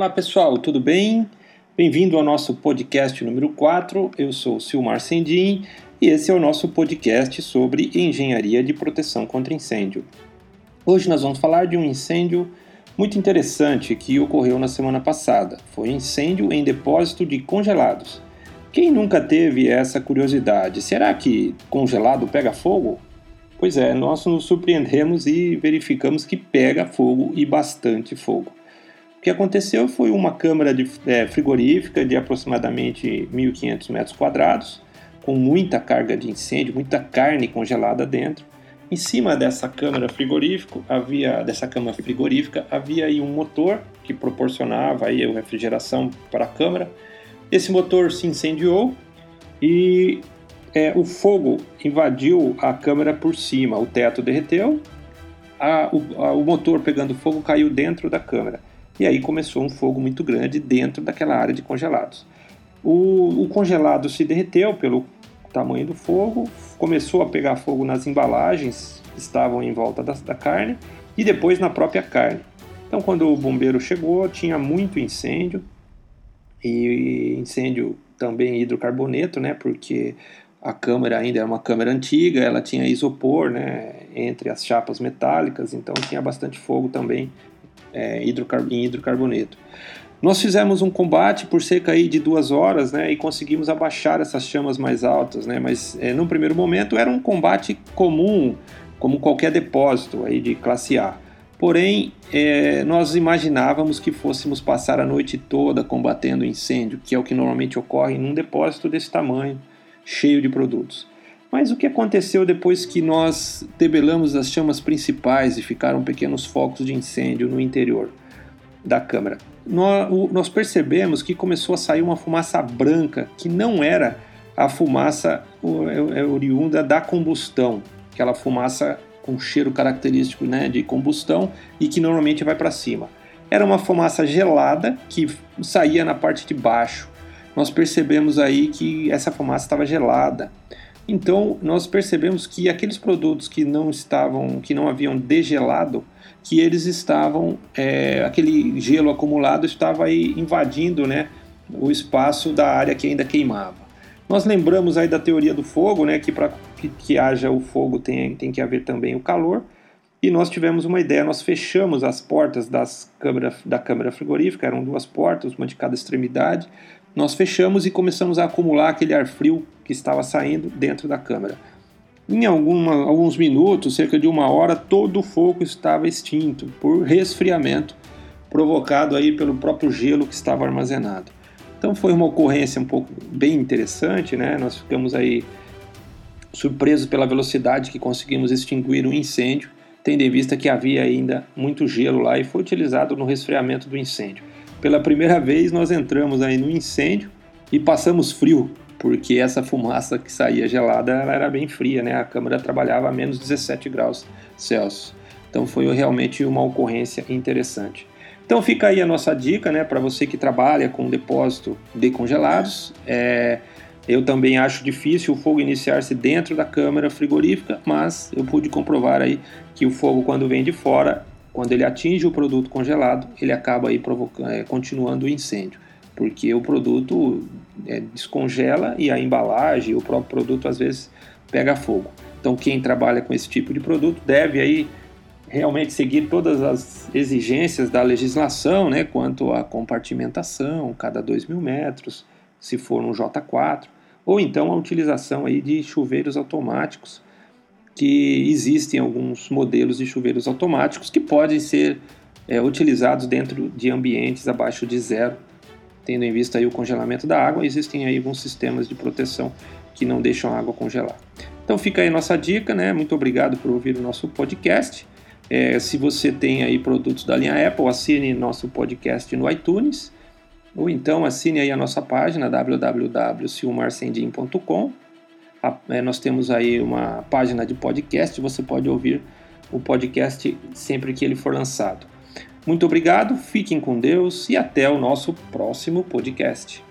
Olá pessoal, tudo bem? Bem-vindo ao nosso podcast número 4. Eu sou Silmar Sendim e esse é o nosso podcast sobre engenharia de proteção contra incêndio. Hoje nós vamos falar de um incêndio muito interessante que ocorreu na semana passada. Foi um incêndio em depósito de congelados. Quem nunca teve essa curiosidade? Será que congelado pega fogo? Pois é, nós nos surpreendemos e verificamos que pega fogo e bastante fogo. O que aconteceu foi uma câmara de, é, frigorífica de aproximadamente 1.500 metros quadrados, com muita carga de incêndio, muita carne congelada dentro. Em cima dessa câmara frigorífica havia dessa câmara frigorífica havia aí um motor que proporcionava aí a refrigeração para a câmara. Esse motor se incendiou e é, o fogo invadiu a câmara por cima, o teto derreteu, a, o, a, o motor pegando fogo caiu dentro da câmara. E aí começou um fogo muito grande dentro daquela área de congelados. O, o congelado se derreteu pelo tamanho do fogo, começou a pegar fogo nas embalagens que estavam em volta da, da carne e depois na própria carne. Então, quando o bombeiro chegou, tinha muito incêndio e incêndio também hidrocarboneto, né? Porque a câmara ainda era uma câmara antiga, ela tinha isopor, né? Entre as chapas metálicas, então tinha bastante fogo também é, hidrocar em hidrocarboneto. Nós fizemos um combate por cerca aí de duas horas, né, e conseguimos abaixar essas chamas mais altas, né, mas é, no primeiro momento era um combate comum, como qualquer depósito aí de classe A. Porém, é, nós imaginávamos que fôssemos passar a noite toda combatendo incêndio, que é o que normalmente ocorre num depósito desse tamanho, cheio de produtos. Mas o que aconteceu depois que nós debelamos as chamas principais e ficaram pequenos focos de incêndio no interior da câmara? Nós percebemos que começou a sair uma fumaça branca que não era a fumaça é, é oriunda da combustão, aquela fumaça com cheiro característico né, de combustão e que normalmente vai para cima. Era uma fumaça gelada que saía na parte de baixo. Nós percebemos aí que essa fumaça estava gelada então nós percebemos que aqueles produtos que não estavam, que não haviam degelado, que eles estavam, é, aquele gelo acumulado estava aí invadindo, né, o espaço da área que ainda queimava. Nós lembramos aí da teoria do fogo, né, que para que, que, haja o fogo tem, tem que haver também o calor. E nós tivemos uma ideia, nós fechamos as portas das câmara, da câmara frigorífica, eram duas portas, uma de cada extremidade, nós fechamos e começamos a acumular aquele ar frio que estava saindo dentro da câmara. Em alguma, alguns minutos, cerca de uma hora, todo o fogo estava extinto por resfriamento provocado aí pelo próprio gelo que estava armazenado. Então foi uma ocorrência um pouco bem interessante, né? Nós ficamos aí surpresos pela velocidade que conseguimos extinguir o incêndio, tendo em vista que havia ainda muito gelo lá e foi utilizado no resfriamento do incêndio pela primeira vez nós entramos aí no incêndio e passamos frio, porque essa fumaça que saía gelada ela era bem fria, né? A câmera trabalhava a menos 17 graus Celsius. Então foi realmente uma ocorrência interessante. Então fica aí a nossa dica, né, para você que trabalha com depósito de congelados. É, eu também acho difícil o fogo iniciar-se dentro da câmara frigorífica, mas eu pude comprovar aí que o fogo quando vem de fora quando ele atinge o produto congelado, ele acaba aí provocando, é, continuando o incêndio, porque o produto é, descongela e a embalagem, o próprio produto às vezes pega fogo. Então quem trabalha com esse tipo de produto deve aí realmente seguir todas as exigências da legislação, né, quanto à compartimentação, cada 2 mil metros, se for um J4, ou então a utilização aí de chuveiros automáticos que existem alguns modelos de chuveiros automáticos que podem ser é, utilizados dentro de ambientes abaixo de zero, tendo em vista aí o congelamento da água, existem aí alguns sistemas de proteção que não deixam a água congelar. Então fica aí nossa dica, né? Muito obrigado por ouvir o nosso podcast. É, se você tem aí produtos da linha Apple, assine nosso podcast no iTunes, ou então assine aí a nossa página www.silmarcendim.com é, nós temos aí uma página de podcast, você pode ouvir o podcast sempre que ele for lançado. Muito obrigado, fiquem com Deus e até o nosso próximo podcast.